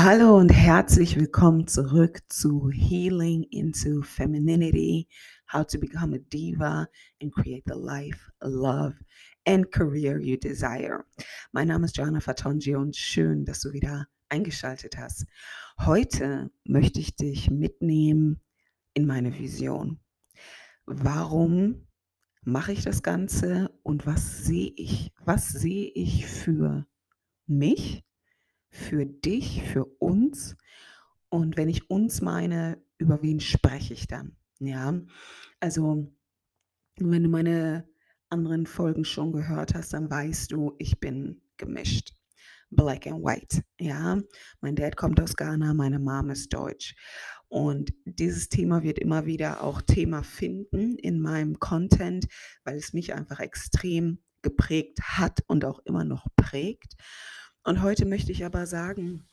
Hallo und herzlich willkommen zurück zu Healing into Femininity, How to Become a Diva and Create the Life, Love and Career You Desire. Mein Name ist Joanna Fatonji und schön, dass du wieder eingeschaltet hast. Heute möchte ich dich mitnehmen in meine Vision. Warum mache ich das Ganze und was sehe ich? Was sehe ich für mich? Für dich, für uns. Und wenn ich uns meine, über wen spreche ich dann? Ja, also wenn du meine anderen Folgen schon gehört hast, dann weißt du, ich bin gemischt. Black and White. Ja, mein Dad kommt aus Ghana, meine Mom ist deutsch. Und dieses Thema wird immer wieder auch Thema finden in meinem Content, weil es mich einfach extrem geprägt hat und auch immer noch prägt. Und heute möchte ich aber sagen,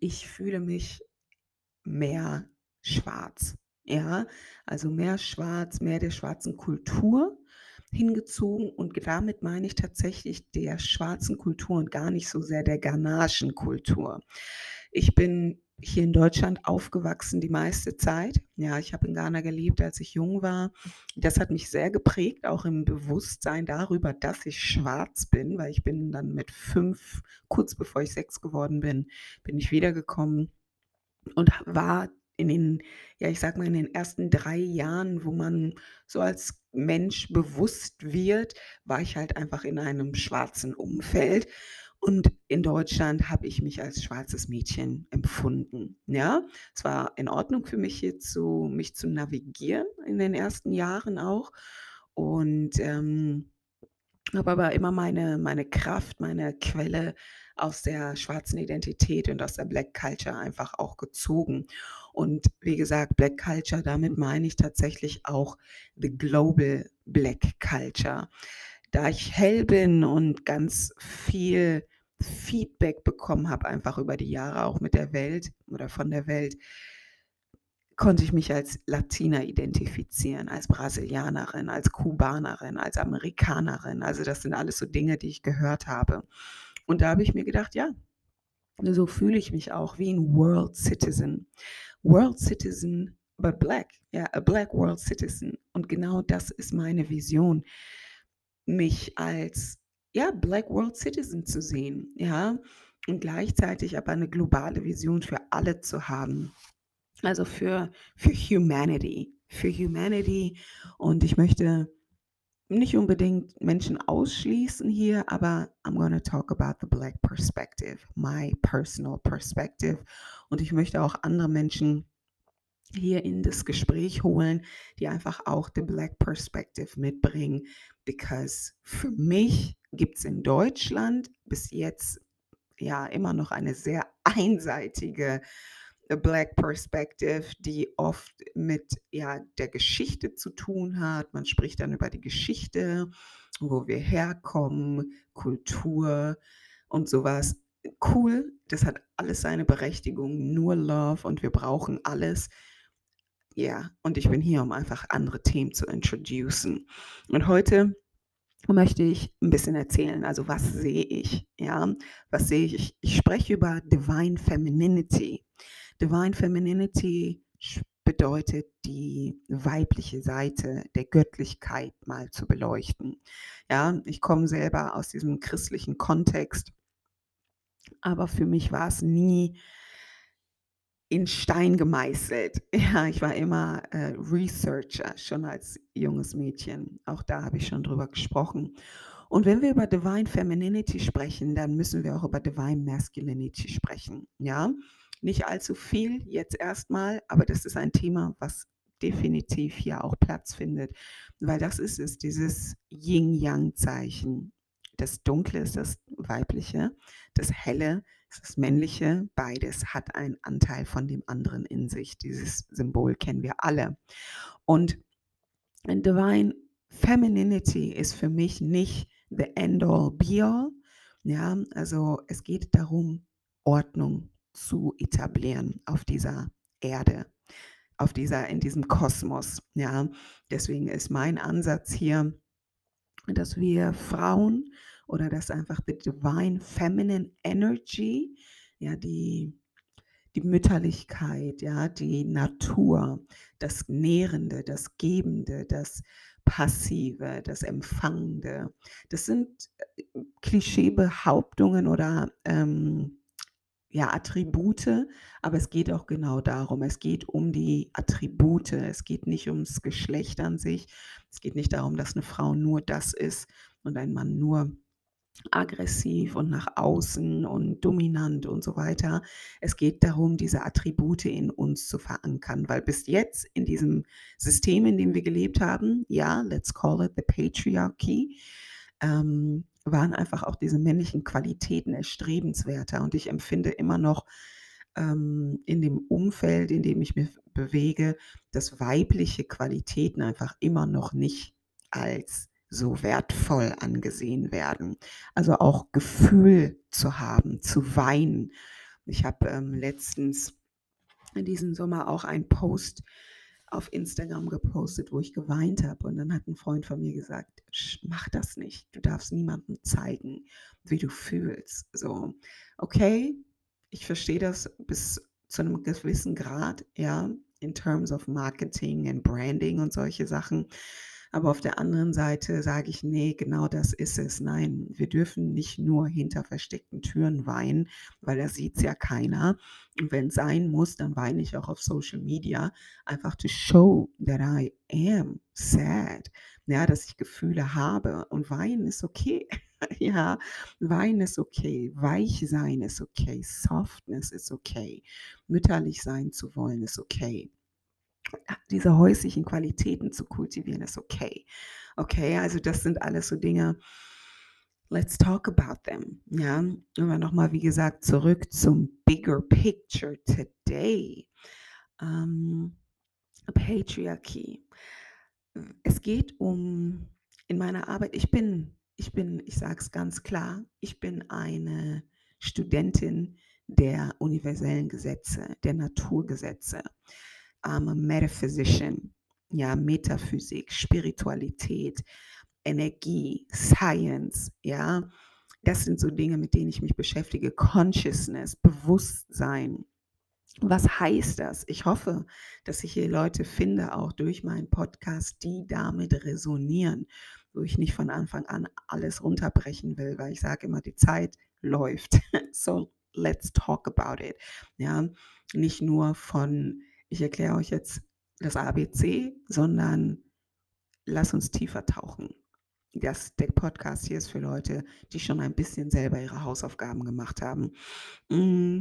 ich fühle mich mehr schwarz. Ja, also mehr schwarz, mehr der schwarzen Kultur hingezogen und damit meine ich tatsächlich der schwarzen Kultur und gar nicht so sehr der ghanaischen Kultur. Ich bin hier in Deutschland aufgewachsen die meiste Zeit. Ja, ich habe in Ghana gelebt, als ich jung war. Das hat mich sehr geprägt, auch im Bewusstsein darüber, dass ich schwarz bin, weil ich bin dann mit fünf, kurz bevor ich sechs geworden bin, bin ich wiedergekommen und war in den, ja, ich sag mal, in den ersten drei Jahren, wo man so als Mensch bewusst wird, war ich halt einfach in einem schwarzen Umfeld. Und in Deutschland habe ich mich als schwarzes Mädchen empfunden. Ja, es war in Ordnung für mich hier zu, mich zu navigieren in den ersten Jahren auch. Und ähm, habe aber immer meine, meine Kraft, meine Quelle aus der schwarzen Identität und aus der Black Culture einfach auch gezogen. Und wie gesagt, Black Culture, damit meine ich tatsächlich auch the global Black Culture. Da ich hell bin und ganz viel Feedback bekommen habe, einfach über die Jahre auch mit der Welt oder von der Welt, konnte ich mich als Latina identifizieren, als Brasilianerin, als Kubanerin, als Amerikanerin. Also das sind alles so Dinge, die ich gehört habe. Und da habe ich mir gedacht, ja, so fühle ich mich auch wie ein World Citizen. World Citizen, but black. Ja, a black World Citizen. Und genau das ist meine Vision, mich als ja, Black World Citizen zu sehen, ja, und gleichzeitig aber eine globale Vision für alle zu haben. Also für, für Humanity, für Humanity. Und ich möchte nicht unbedingt Menschen ausschließen hier, aber I'm going to talk about the Black perspective, my personal perspective. Und ich möchte auch andere Menschen hier in das Gespräch holen, die einfach auch the Black Perspective mitbringen. Because für mich gibt es in Deutschland bis jetzt ja immer noch eine sehr einseitige Black Perspective, die oft mit ja, der Geschichte zu tun hat. Man spricht dann über die Geschichte, wo wir herkommen, Kultur und sowas. Cool, das hat alles seine Berechtigung, nur Love und wir brauchen alles. Ja, und ich bin hier, um einfach andere Themen zu introducen. Und heute möchte ich ein bisschen erzählen. Also was sehe ich? Ja, was sehe ich? Ich, spreche über Divine Femininity. Divine Femininity bedeutet, die weibliche Seite der Göttlichkeit mal zu beleuchten. Ja, ich komme selber aus diesem christlichen Kontext, aber für mich war es nie in Stein gemeißelt. Ja, ich war immer äh, Researcher, schon als junges Mädchen. Auch da habe ich schon drüber gesprochen. Und wenn wir über Divine Femininity sprechen, dann müssen wir auch über Divine Masculinity sprechen. Ja, nicht allzu viel jetzt erstmal, aber das ist ein Thema, was definitiv hier auch Platz findet, weil das ist es, dieses Yin-Yang-Zeichen. Das Dunkle ist das Weibliche, das Helle ist das Männliche. Beides hat einen Anteil von dem anderen in sich. Dieses Symbol kennen wir alle. Und Divine Femininity ist für mich nicht the end-all, be-all. Ja, also es geht darum, Ordnung zu etablieren auf dieser Erde, auf dieser, in diesem Kosmos. Ja, deswegen ist mein Ansatz hier, dass wir Frauen oder dass einfach the divine feminine energy ja, die, die Mütterlichkeit, ja, die Natur, das Nährende, das Gebende, das Passive, das Empfangende. Das sind äh, Klischeebehauptungen oder ähm, ja, Attribute, aber es geht auch genau darum. Es geht um die Attribute. Es geht nicht ums Geschlecht an sich. Es geht nicht darum, dass eine Frau nur das ist und ein Mann nur aggressiv und nach außen und dominant und so weiter. Es geht darum, diese Attribute in uns zu verankern, weil bis jetzt in diesem System, in dem wir gelebt haben, ja, let's call it the patriarchy, ähm, waren einfach auch diese männlichen Qualitäten erstrebenswerter. Und ich empfinde immer noch ähm, in dem Umfeld, in dem ich mich bewege, dass weibliche Qualitäten einfach immer noch nicht als so wertvoll angesehen werden. Also auch Gefühl zu haben, zu weinen. Ich habe ähm, letztens in diesem Sommer auch einen Post auf Instagram gepostet, wo ich geweint habe. Und dann hat ein Freund von mir gesagt, mach das nicht. Du darfst niemandem zeigen, wie du fühlst. So, okay, ich verstehe das bis zu einem gewissen Grad, ja, in terms of Marketing and Branding und solche Sachen. Aber auf der anderen Seite sage ich, nee, genau das ist es. Nein, wir dürfen nicht nur hinter versteckten Türen weinen, weil da sieht es ja keiner. Und wenn es sein muss, dann weine ich auch auf Social Media, einfach to show that I am sad. Ja, dass ich Gefühle habe. Und weinen ist okay. ja, weinen ist okay. Weich sein ist okay. Softness ist okay. Mütterlich sein zu wollen ist okay diese häuslichen Qualitäten zu kultivieren, ist okay. Okay, also das sind alles so Dinge. Let's talk about them. Ja, immer nochmal, wie gesagt, zurück zum bigger picture today. Um, Patriarchy. Es geht um in meiner Arbeit. Ich bin, ich bin, ich sage es ganz klar, ich bin eine Studentin der universellen Gesetze, der Naturgesetze I'm metaphysician. Ja, Metaphysik, Spiritualität, Energie, Science, ja. Das sind so Dinge, mit denen ich mich beschäftige. Consciousness, Bewusstsein. Was heißt das? Ich hoffe, dass ich hier Leute finde, auch durch meinen Podcast, die damit resonieren, wo ich nicht von Anfang an alles runterbrechen will, weil ich sage immer, die Zeit läuft. So let's talk about it. Ja, nicht nur von ich erkläre euch jetzt das ABC, sondern lass uns tiefer tauchen. Das, der Podcast hier ist für Leute, die schon ein bisschen selber ihre Hausaufgaben gemacht haben. Mm,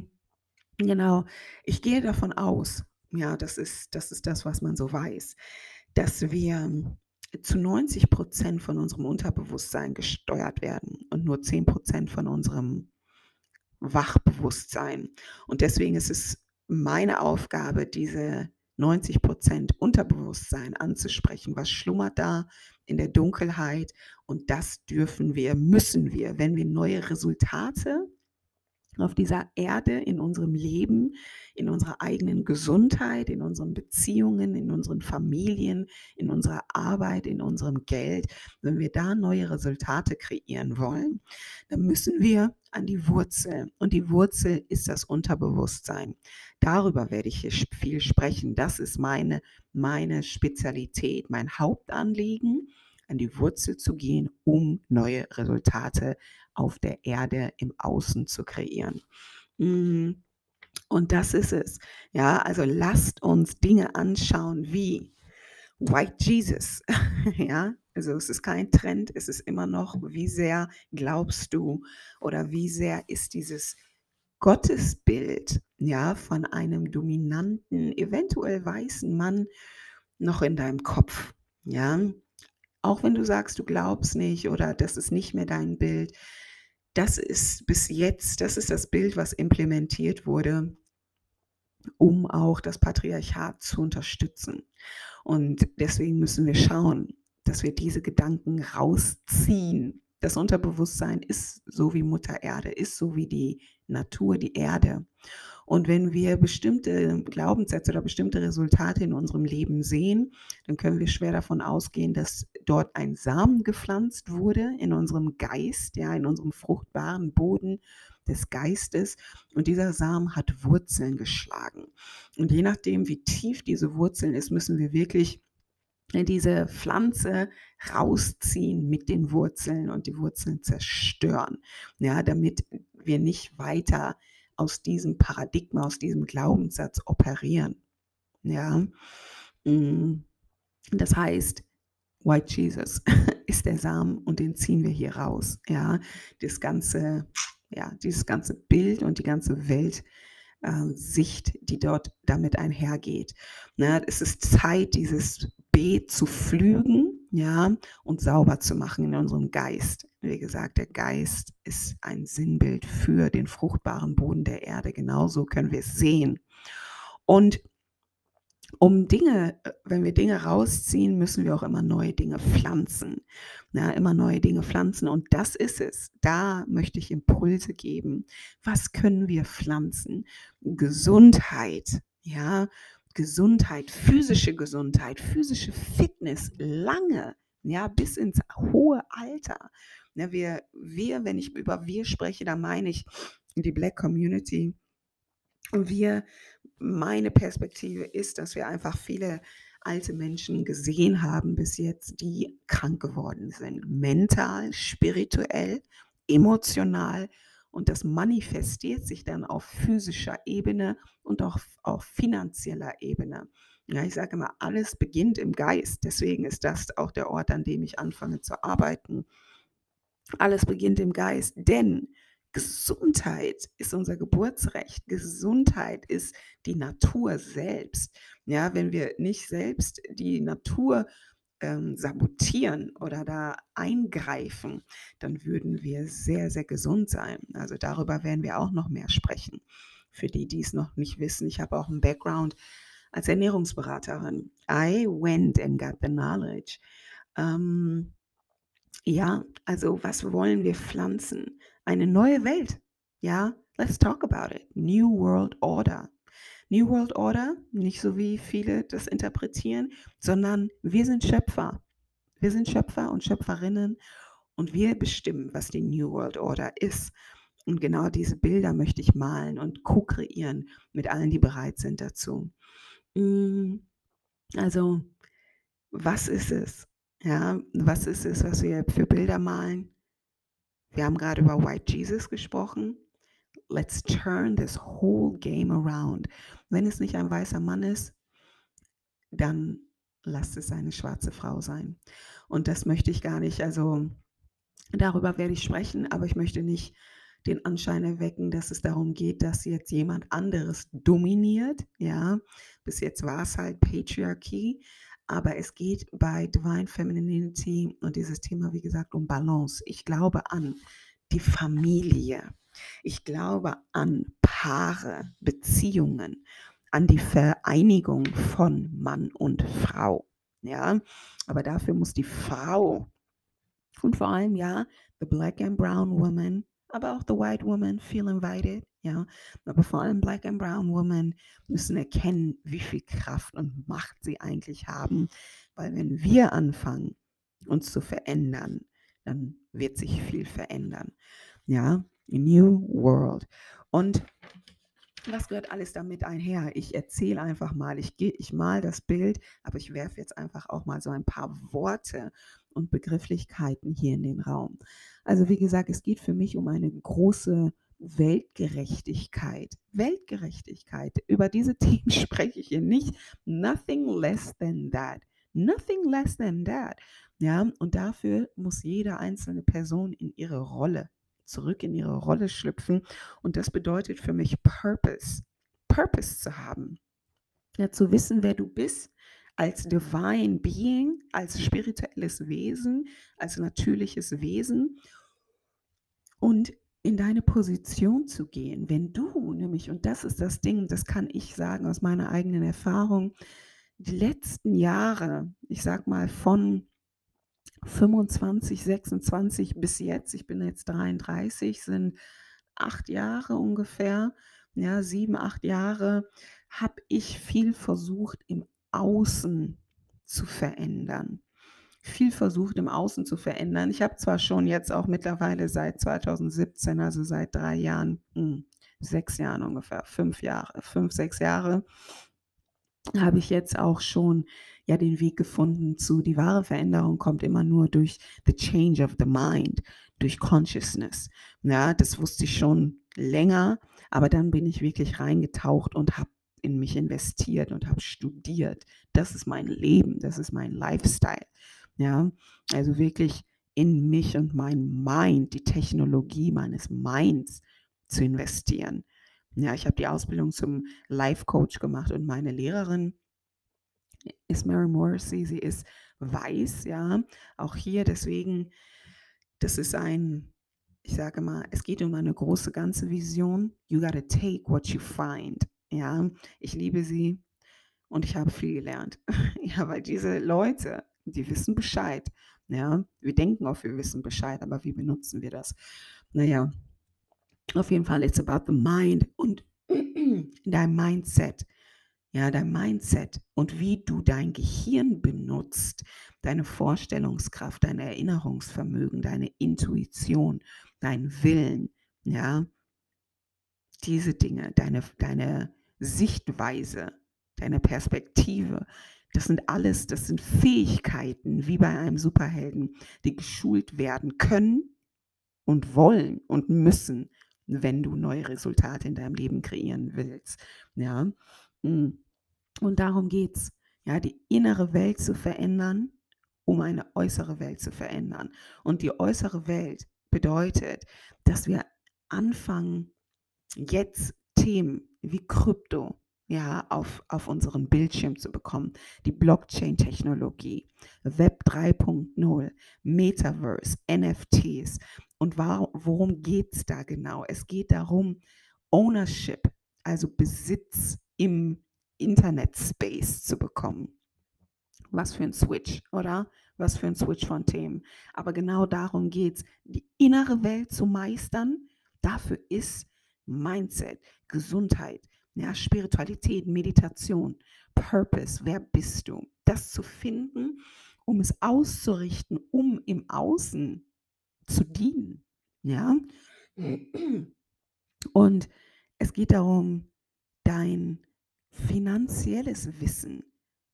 genau, ich gehe davon aus, ja, das ist, das ist das, was man so weiß, dass wir zu 90 Prozent von unserem Unterbewusstsein gesteuert werden und nur 10 Prozent von unserem Wachbewusstsein. Und deswegen ist es meine Aufgabe, diese 90 Prozent Unterbewusstsein anzusprechen. Was schlummert da in der Dunkelheit? Und das dürfen wir, müssen wir, wenn wir neue Resultate auf dieser Erde, in unserem Leben, in unserer eigenen Gesundheit, in unseren Beziehungen, in unseren Familien, in unserer Arbeit, in unserem Geld, wenn wir da neue Resultate kreieren wollen, dann müssen wir an die Wurzel. Und die Wurzel ist das Unterbewusstsein. Darüber werde ich viel sprechen. Das ist meine, meine Spezialität, mein Hauptanliegen an die Wurzel zu gehen, um neue Resultate auf der Erde im Außen zu kreieren. Mm, und das ist es. Ja, also lasst uns Dinge anschauen wie White Jesus. ja, also es ist kein Trend, es ist immer noch, wie sehr glaubst du oder wie sehr ist dieses Gottesbild, ja, von einem dominanten, eventuell weißen Mann noch in deinem Kopf, ja? Auch wenn du sagst, du glaubst nicht oder das ist nicht mehr dein Bild, das ist bis jetzt, das ist das Bild, was implementiert wurde, um auch das Patriarchat zu unterstützen. Und deswegen müssen wir schauen, dass wir diese Gedanken rausziehen. Das Unterbewusstsein ist so wie Mutter Erde, ist so wie die Natur, die Erde. Und wenn wir bestimmte Glaubenssätze oder bestimmte Resultate in unserem Leben sehen, dann können wir schwer davon ausgehen, dass dort ein Samen gepflanzt wurde in unserem Geist, ja, in unserem fruchtbaren Boden des Geistes und dieser Samen hat Wurzeln geschlagen. Und je nachdem, wie tief diese Wurzeln ist, müssen wir wirklich diese Pflanze rausziehen mit den Wurzeln und die Wurzeln zerstören, ja, damit wir nicht weiter aus diesem Paradigma, aus diesem Glaubenssatz operieren. Ja, mm. das heißt, White Jesus ist der Samen und den ziehen wir hier raus. Ja, das ganze, ja, dieses ganze Bild und die ganze Welt äh, Sicht, die dort damit einhergeht. Ne, es ist Zeit, dieses Zu pflügen, ja, und sauber zu machen in unserem Geist. Wie gesagt, der Geist ist ein Sinnbild für den fruchtbaren Boden der Erde. Genauso können wir es sehen. Und um Dinge, äh, wenn wir Dinge rausziehen, müssen wir auch immer neue Dinge pflanzen. Ja, immer neue Dinge pflanzen. Und das ist es. Da möchte ich Impulse geben. Was können wir pflanzen? Gesundheit. Ja, Gesundheit, physische Gesundheit, physische Fitness lange, ja, bis ins hohe Alter. Ja, wir, wir, wenn ich über wir spreche, da meine ich die Black Community. Und wir meine Perspektive ist, dass wir einfach viele alte Menschen gesehen haben bis jetzt, die krank geworden sind. Mental, spirituell, emotional. Und das manifestiert sich dann auf physischer Ebene und auch auf finanzieller Ebene. Ja, ich sage immer, alles beginnt im Geist. Deswegen ist das auch der Ort, an dem ich anfange zu arbeiten. Alles beginnt im Geist, denn Gesundheit ist unser Geburtsrecht. Gesundheit ist die Natur selbst. Ja, wenn wir nicht selbst die Natur ähm, sabotieren oder da eingreifen, dann würden wir sehr, sehr gesund sein. Also darüber werden wir auch noch mehr sprechen. Für die, die es noch nicht wissen, ich habe auch einen Background als Ernährungsberaterin. I went and got the knowledge. Ähm, ja, also was wollen wir pflanzen? Eine neue Welt. Ja, let's talk about it. New World Order. New World Order, nicht so wie viele das interpretieren, sondern wir sind Schöpfer. Wir sind Schöpfer und Schöpferinnen und wir bestimmen, was die New World Order ist. Und genau diese Bilder möchte ich malen und co-kreieren mit allen, die bereit sind dazu. Mm, also, was ist es? Ja, was ist es, was wir für Bilder malen? Wir haben gerade über White Jesus gesprochen. Let's turn this whole game around. Wenn es nicht ein weißer Mann ist, dann lasst es eine schwarze Frau sein. Und das möchte ich gar nicht, also darüber werde ich sprechen, aber ich möchte nicht den Anschein erwecken, dass es darum geht, dass jetzt jemand anderes dominiert. Ja, bis jetzt war es halt Patriarchie, aber es geht bei Divine Femininity und dieses Thema, wie gesagt, um Balance. Ich glaube an die Familie. Ich glaube an Paare, Beziehungen, an die Vereinigung von Mann und Frau. Ja, aber dafür muss die Frau und vor allem ja, the black and brown woman, aber auch the white woman feel invited. Ja, aber vor allem Black and Brown Women müssen erkennen, wie viel Kraft und Macht sie eigentlich haben. Weil wenn wir anfangen, uns zu verändern, dann wird sich viel verändern. Ja, New World. Und was gehört alles damit einher? Ich erzähle einfach mal, ich, ich mal das Bild, aber ich werfe jetzt einfach auch mal so ein paar Worte und Begrifflichkeiten hier in den Raum. Also wie gesagt, es geht für mich um eine große Weltgerechtigkeit. Weltgerechtigkeit. Über diese Themen spreche ich hier nicht. Nothing less than that. Nothing less than that. Ja, und dafür muss jede einzelne Person in ihre Rolle, zurück in ihre Rolle schlüpfen. Und das bedeutet für mich Purpose. Purpose zu haben. Ja, zu wissen, wer du bist, als Divine Being, als spirituelles Wesen, als natürliches Wesen und in deine Position zu gehen, wenn du nämlich, und das ist das Ding, das kann ich sagen aus meiner eigenen Erfahrung, die letzten Jahre, ich sag mal von 25, 26 bis jetzt, ich bin jetzt 33, sind acht Jahre ungefähr, ja, sieben, acht Jahre, habe ich viel versucht im Außen zu verändern. Viel versucht im Außen zu verändern. Ich habe zwar schon jetzt auch mittlerweile seit 2017, also seit drei Jahren, hm, sechs Jahren ungefähr, fünf Jahre, fünf, sechs Jahre, habe ich jetzt auch schon ja den Weg gefunden zu die wahre Veränderung kommt immer nur durch the change of the mind, durch Consciousness. Ja, das wusste ich schon länger, aber dann bin ich wirklich reingetaucht und habe in mich investiert und habe studiert. Das ist mein Leben, das ist mein Lifestyle. Ja, also wirklich in mich und mein Mind, die Technologie meines Minds zu investieren. Ja, ich habe die Ausbildung zum Life Coach gemacht und meine Lehrerin ist Mary Morrissey, sie ist weiß, ja, auch hier deswegen, das ist ein, ich sage mal, es geht um eine große ganze Vision. You gotta take what you find, ja. Ich liebe sie und ich habe viel gelernt, ja, weil diese Leute, die wissen Bescheid, ja. Wir denken auch, wir wissen Bescheid, aber wie benutzen wir das? Naja, auf jeden Fall, it's about the mind und dein Mindset. Ja, dein Mindset und wie du dein Gehirn benutzt, deine Vorstellungskraft, dein Erinnerungsvermögen, deine Intuition, dein Willen, ja, diese Dinge, deine, deine Sichtweise, deine Perspektive, das sind alles, das sind Fähigkeiten, wie bei einem Superhelden, die geschult werden können und wollen und müssen, wenn du neue Resultate in deinem Leben kreieren willst. Ja. Mm. Und darum geht es, ja, die innere Welt zu verändern, um eine äußere Welt zu verändern. Und die äußere Welt bedeutet, dass wir anfangen, jetzt Themen wie Krypto, ja, auf, auf unseren Bildschirm zu bekommen. Die Blockchain-Technologie, Web 3.0, Metaverse, NFTs. Und worum geht es da genau? Es geht darum, Ownership, also Besitz im Internet-Space zu bekommen. Was für ein Switch, oder? Was für ein Switch von Themen. Aber genau darum geht es, die innere Welt zu meistern. Dafür ist Mindset, Gesundheit, ja, Spiritualität, Meditation, Purpose, wer bist du? Das zu finden, um es auszurichten, um im Außen zu dienen. Ja? Und es geht darum, dein finanzielles Wissen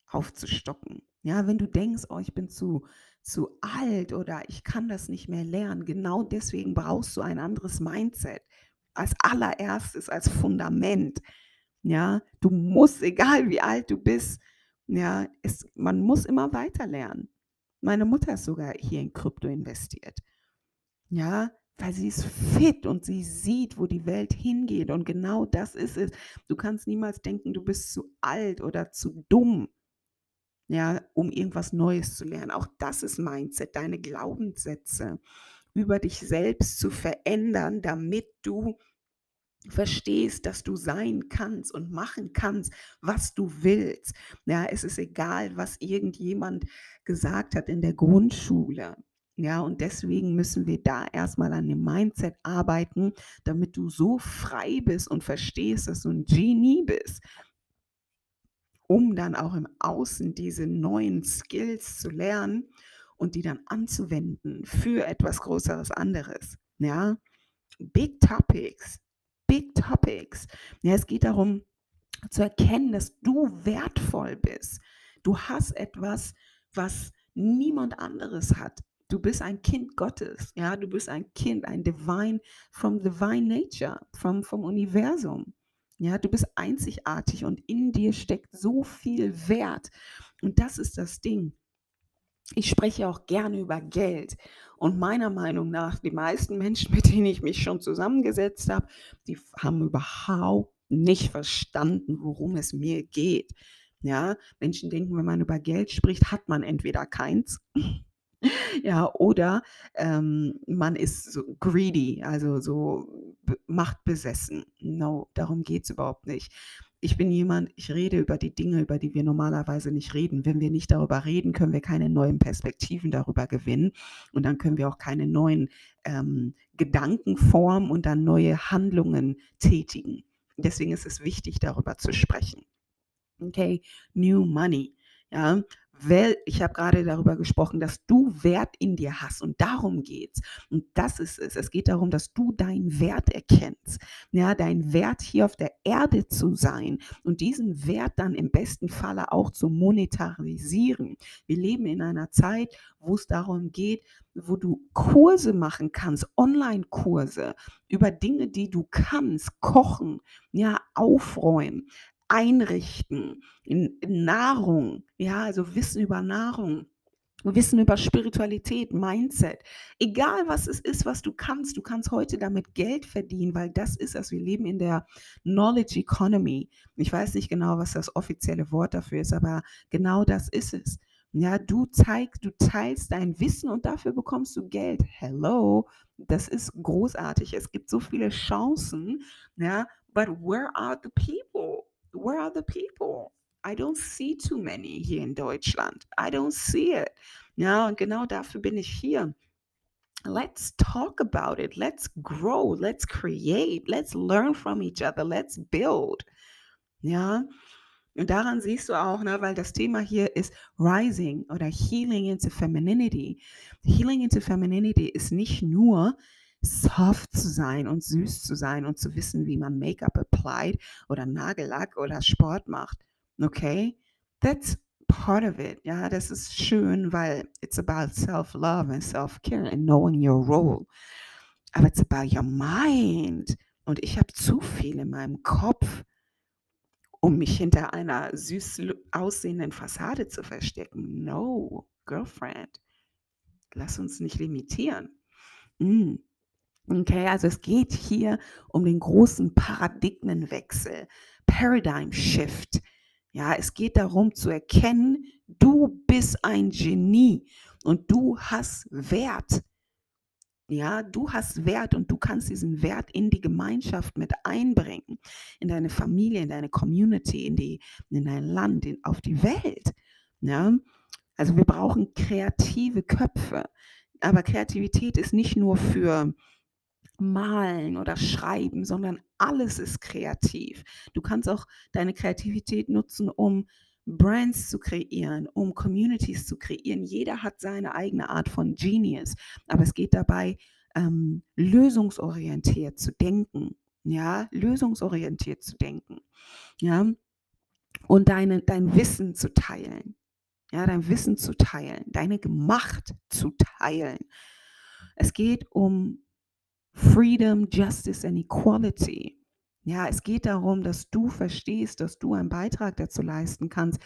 aufzustocken. Ja, wenn du denkst, oh, ich bin zu, zu alt oder ich kann das nicht mehr lernen, genau deswegen brauchst du ein anderes Mindset. Als allererstes, als Fundament. Ja, du musst, egal wie alt du bist, ja, es, man muss immer weiter lernen. Meine Mutter ist sogar hier in Krypto investiert. Ja, weil sie ist fit und sie sieht, wo die Welt hingeht. Und genau das ist es. Du kannst niemals denken, du bist zu alt oder zu dumm, ja, um irgendwas Neues zu lernen. Auch das ist Mindset, deine Glaubenssätze über dich selbst zu verändern, damit du verstehst, dass du sein kannst und machen kannst, was du willst. Ja, es ist egal, was irgendjemand gesagt hat in der Grundschule. Ja, und deswegen müssen wir da erstmal an dem Mindset arbeiten, damit du so frei bist und verstehst, dass du ein Genie bist, um dann auch im Außen diese neuen Skills zu lernen und die dann anzuwenden für etwas Größeres anderes. Ja, Big Topics, Big Topics. Ja, es geht darum zu erkennen, dass du wertvoll bist. Du hast etwas, was niemand anderes hat. Du bist ein Kind Gottes, ja, du bist ein Kind, ein Divine, from Divine Nature, vom, vom Universum. Ja, du bist einzigartig und in dir steckt so viel Wert. Und das ist das Ding. Ich spreche auch gerne über Geld. Und meiner Meinung nach, die meisten Menschen, mit denen ich mich schon zusammengesetzt habe, die haben überhaupt nicht verstanden, worum es mir geht. Ja, Menschen denken, wenn man über Geld spricht, hat man entweder keins ja, oder ähm, man ist so greedy, also so machtbesessen. No, darum geht es überhaupt nicht. Ich bin jemand, ich rede über die Dinge, über die wir normalerweise nicht reden. Wenn wir nicht darüber reden, können wir keine neuen Perspektiven darüber gewinnen und dann können wir auch keine neuen ähm, Gedanken formen und dann neue Handlungen tätigen. Deswegen ist es wichtig, darüber zu sprechen. Okay, New Money. Ja, weil ich habe gerade darüber gesprochen, dass du Wert in dir hast und darum geht's. Und das ist es. Es geht darum, dass du deinen Wert erkennst. Ja, dein Wert hier auf der Erde zu sein und diesen Wert dann im besten Falle auch zu monetarisieren. Wir leben in einer Zeit, wo es darum geht, wo du Kurse machen kannst, Online-Kurse über Dinge, die du kannst, kochen, ja, aufräumen, einrichten, in, in Nahrung, ja, also Wissen über Nahrung. Wissen über Spiritualität, Mindset, egal was es ist, was du kannst, du kannst heute damit Geld verdienen, weil das ist es. Wir leben in der Knowledge Economy. Ich weiß nicht genau, was das offizielle Wort dafür ist, aber genau das ist es. Ja, du zeigst, du teilst dein Wissen und dafür bekommst du Geld. Hello, das ist großartig. Es gibt so viele Chancen, ja, but where are the people? Where are the people? I don't see too many hier in Deutschland. I don't see it. Ja, und genau dafür bin ich hier. Let's talk about it. Let's grow. Let's create. Let's learn from each other. Let's build. Ja, und daran siehst du auch, ne, weil das Thema hier ist Rising oder Healing into Femininity. Healing into Femininity ist nicht nur soft zu sein und süß zu sein und zu wissen, wie man Make-up applied oder Nagellack oder Sport macht. Okay? That's part of it. Ja, das ist schön, weil it's about self-love and self-care and knowing your role. Aber it's about your mind. Und ich habe zu viel in meinem Kopf, um mich hinter einer süß aussehenden Fassade zu verstecken. No, Girlfriend. Lass uns nicht limitieren. Mm. Okay, also es geht hier um den großen Paradigmenwechsel, Paradigm Shift. Ja, es geht darum zu erkennen, du bist ein Genie und du hast Wert. Ja, du hast Wert und du kannst diesen Wert in die Gemeinschaft mit einbringen, in deine Familie, in deine Community, in, die, in dein Land, in, auf die Welt. Ja, also wir brauchen kreative Köpfe. Aber Kreativität ist nicht nur für malen oder schreiben, sondern alles ist kreativ. Du kannst auch deine Kreativität nutzen, um Brands zu kreieren, um Communities zu kreieren. Jeder hat seine eigene Art von Genius, aber es geht dabei, ähm, lösungsorientiert zu denken. Ja, lösungsorientiert zu denken. Ja, und deine, dein Wissen zu teilen. Ja, dein Wissen zu teilen, deine Macht zu teilen. Es geht um Freedom, Justice and Equality. Ja, es geht darum, dass du verstehst, dass du einen Beitrag dazu leisten kannst,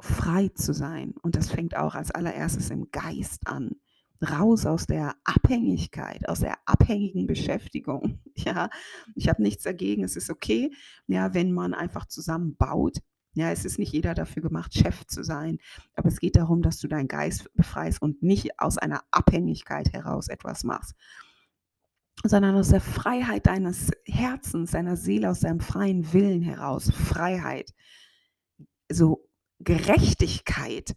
frei zu sein. Und das fängt auch als allererstes im Geist an. Raus aus der Abhängigkeit, aus der abhängigen Beschäftigung. Ja, ich habe nichts dagegen. Es ist okay, ja, wenn man einfach zusammen baut. Ja, es ist nicht jeder dafür gemacht, Chef zu sein. Aber es geht darum, dass du deinen Geist befreist und nicht aus einer Abhängigkeit heraus etwas machst sondern aus der Freiheit deines Herzens, deiner Seele, aus deinem freien Willen heraus. Freiheit. So Gerechtigkeit.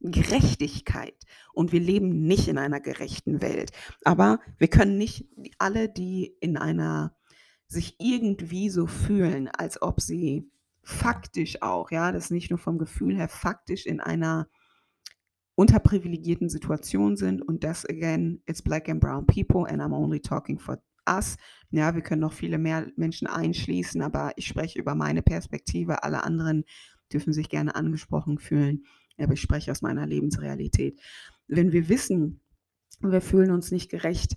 Gerechtigkeit. Und wir leben nicht in einer gerechten Welt. Aber wir können nicht alle, die in einer sich irgendwie so fühlen, als ob sie faktisch auch, ja, das nicht nur vom Gefühl her, faktisch in einer unterprivilegierten Situation sind und das again, it's black and brown people and I'm only talking for us. Ja, wir können noch viele mehr Menschen einschließen, aber ich spreche über meine Perspektive. Alle anderen dürfen sich gerne angesprochen fühlen, aber ich spreche aus meiner Lebensrealität. Wenn wir wissen, wir fühlen uns nicht gerecht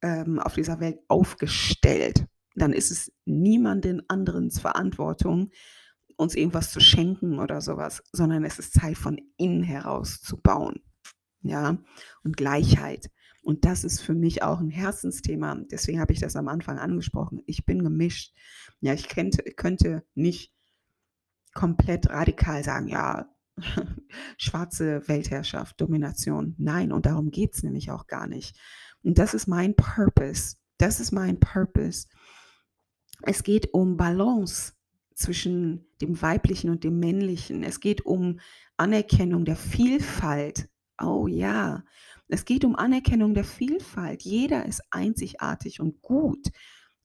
ähm, auf dieser Welt aufgestellt, dann ist es niemanden anderens Verantwortung, uns irgendwas zu schenken oder sowas, sondern es ist Zeit von innen heraus zu bauen. Ja, und Gleichheit. Und das ist für mich auch ein Herzensthema. Deswegen habe ich das am Anfang angesprochen. Ich bin gemischt. Ja, ich könnte, könnte nicht komplett radikal sagen, ja, schwarze Weltherrschaft, Domination. Nein, und darum geht es nämlich auch gar nicht. Und das ist mein Purpose. Das ist mein Purpose. Es geht um Balance zwischen dem weiblichen und dem männlichen. Es geht um Anerkennung der Vielfalt. Oh ja, es geht um Anerkennung der Vielfalt. Jeder ist einzigartig und gut.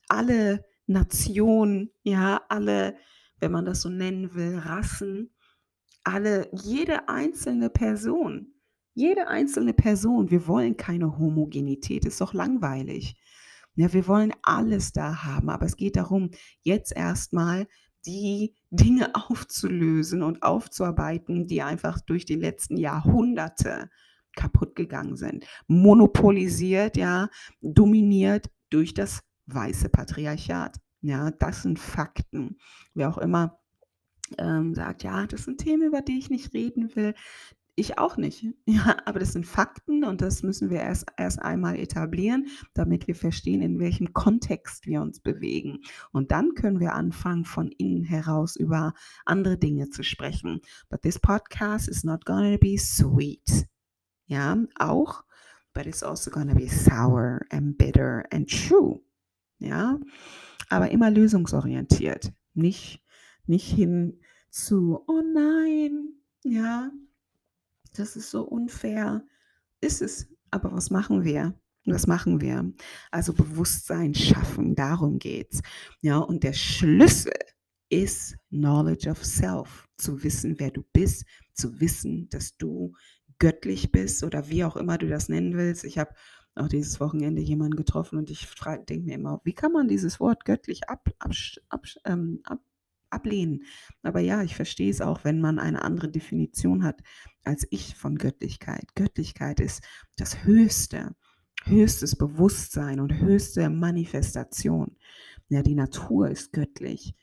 Alle Nationen, ja, alle, wenn man das so nennen will, Rassen Alle, jede einzelne Person, jede einzelne Person, wir wollen keine Homogenität, ist doch langweilig. Ja, wir wollen alles da haben, aber es geht darum, jetzt erstmal die Dinge aufzulösen und aufzuarbeiten, die einfach durch die letzten Jahrhunderte kaputt gegangen sind. Monopolisiert, ja, dominiert durch das weiße Patriarchat. Ja, das sind Fakten. Wer auch immer ähm, sagt, ja, das sind Themen, über die ich nicht reden will. Ich auch nicht. Ja, aber das sind Fakten und das müssen wir erst, erst einmal etablieren, damit wir verstehen, in welchem Kontext wir uns bewegen. Und dann können wir anfangen, von innen heraus über andere Dinge zu sprechen. But this podcast is not gonna be sweet. Ja, auch, but it's also gonna be sour and bitter and true. Ja, aber immer lösungsorientiert. Nicht, nicht hin zu, oh nein, ja, das ist so unfair. Ist es. Aber was machen wir? Was machen wir? Also Bewusstsein schaffen, darum geht's. Ja, und der Schlüssel ist Knowledge of Self, zu wissen, wer du bist, zu wissen, dass du göttlich bist oder wie auch immer du das nennen willst. Ich habe auch dieses Wochenende jemanden getroffen und ich denke mir immer, wie kann man dieses Wort göttlich ab, ab, ab, ähm, ab, ablehnen. Aber ja, ich verstehe es auch, wenn man eine andere Definition hat als ich von Göttlichkeit. Göttlichkeit ist das Höchste, höchstes Bewusstsein und höchste Manifestation. Ja, die Natur ist göttlich.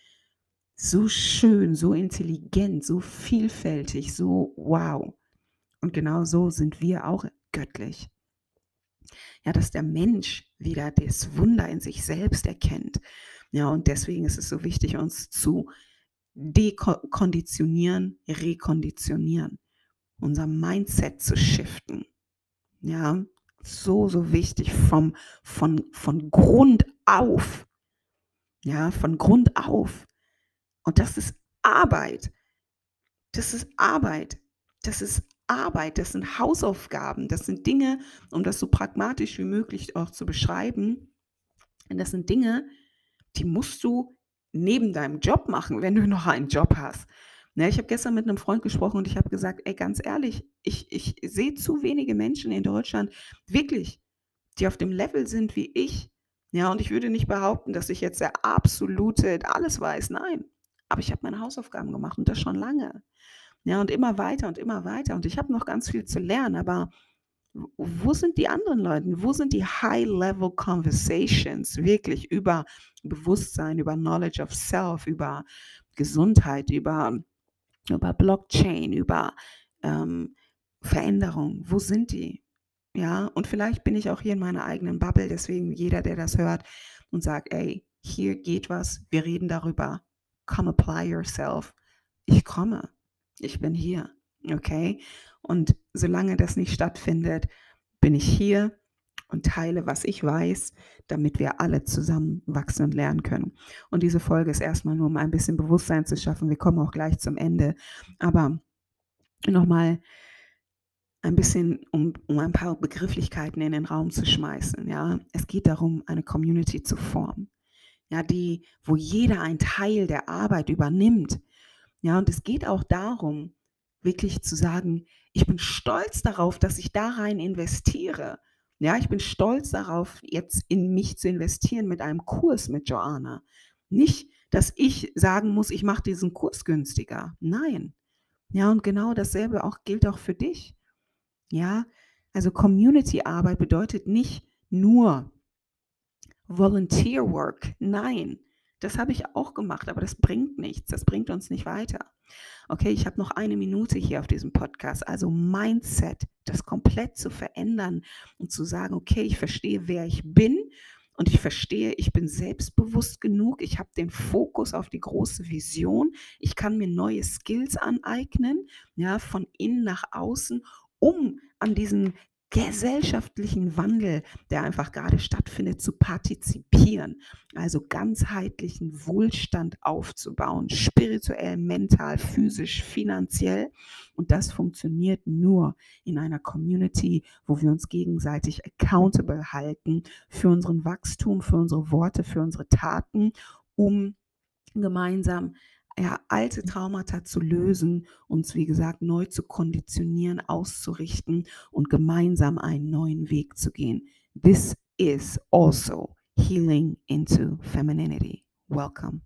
So schön, so intelligent, so vielfältig, so wow. Und genau so sind wir auch göttlich. Ja, dass der Mensch wieder das Wunder in sich selbst erkennt ja, und deswegen ist es so wichtig, uns zu dekonditionieren, rekonditionieren, unser Mindset zu shiften. Ja, so, so wichtig vom, von, von Grund auf. Ja, von Grund auf. Und das ist Arbeit. Das ist Arbeit. Das ist Arbeit. Das sind Hausaufgaben. Das sind Dinge, um das so pragmatisch wie möglich auch zu beschreiben. Das sind Dinge, die musst du neben deinem Job machen, wenn du noch einen Job hast. Ne, ich habe gestern mit einem Freund gesprochen und ich habe gesagt, ey, ganz ehrlich, ich, ich sehe zu wenige Menschen in Deutschland, wirklich, die auf dem Level sind wie ich. Ja, und ich würde nicht behaupten, dass ich jetzt der absolute alles weiß. Nein, aber ich habe meine Hausaufgaben gemacht und das schon lange. Ja, und immer weiter und immer weiter. Und ich habe noch ganz viel zu lernen, aber wo sind die anderen Leute? Wo sind die High-Level Conversations wirklich über Bewusstsein, über Knowledge of Self, über Gesundheit, über, über Blockchain, über ähm, Veränderung? Wo sind die? Ja, und vielleicht bin ich auch hier in meiner eigenen Bubble, deswegen jeder, der das hört und sagt, ey, hier geht was, wir reden darüber, come apply yourself. Ich komme, ich bin hier, okay? Und solange das nicht stattfindet, bin ich hier und teile, was ich weiß, damit wir alle zusammen wachsen und lernen können. Und diese Folge ist erstmal nur, um ein bisschen Bewusstsein zu schaffen. Wir kommen auch gleich zum Ende. Aber nochmal ein bisschen, um, um ein paar Begrifflichkeiten in den Raum zu schmeißen. Ja, es geht darum, eine Community zu formen. Ja, die, wo jeder einen Teil der Arbeit übernimmt. Ja, und es geht auch darum, wirklich zu sagen, ich bin stolz darauf, dass ich da rein investiere. Ja, ich bin stolz darauf, jetzt in mich zu investieren mit einem Kurs mit Joanna. Nicht, dass ich sagen muss, ich mache diesen Kurs günstiger. Nein. Ja, und genau dasselbe auch gilt auch für dich. Ja, also Community-Arbeit bedeutet nicht nur Volunteer Work. Nein, das habe ich auch gemacht, aber das bringt nichts. Das bringt uns nicht weiter. Okay, ich habe noch eine Minute hier auf diesem Podcast. Also Mindset, das komplett zu verändern und zu sagen, okay, ich verstehe, wer ich bin und ich verstehe, ich bin selbstbewusst genug, ich habe den Fokus auf die große Vision, ich kann mir neue Skills aneignen, ja, von innen nach außen, um an diesen gesellschaftlichen Wandel, der einfach gerade stattfindet, zu partizipieren. Also ganzheitlichen Wohlstand aufzubauen, spirituell, mental, physisch, finanziell. Und das funktioniert nur in einer Community, wo wir uns gegenseitig accountable halten für unseren Wachstum, für unsere Worte, für unsere Taten, um gemeinsam ja, alte Traumata zu lösen, uns, wie gesagt, neu zu konditionieren, auszurichten und gemeinsam einen neuen Weg zu gehen. This is also healing into femininity. Welcome.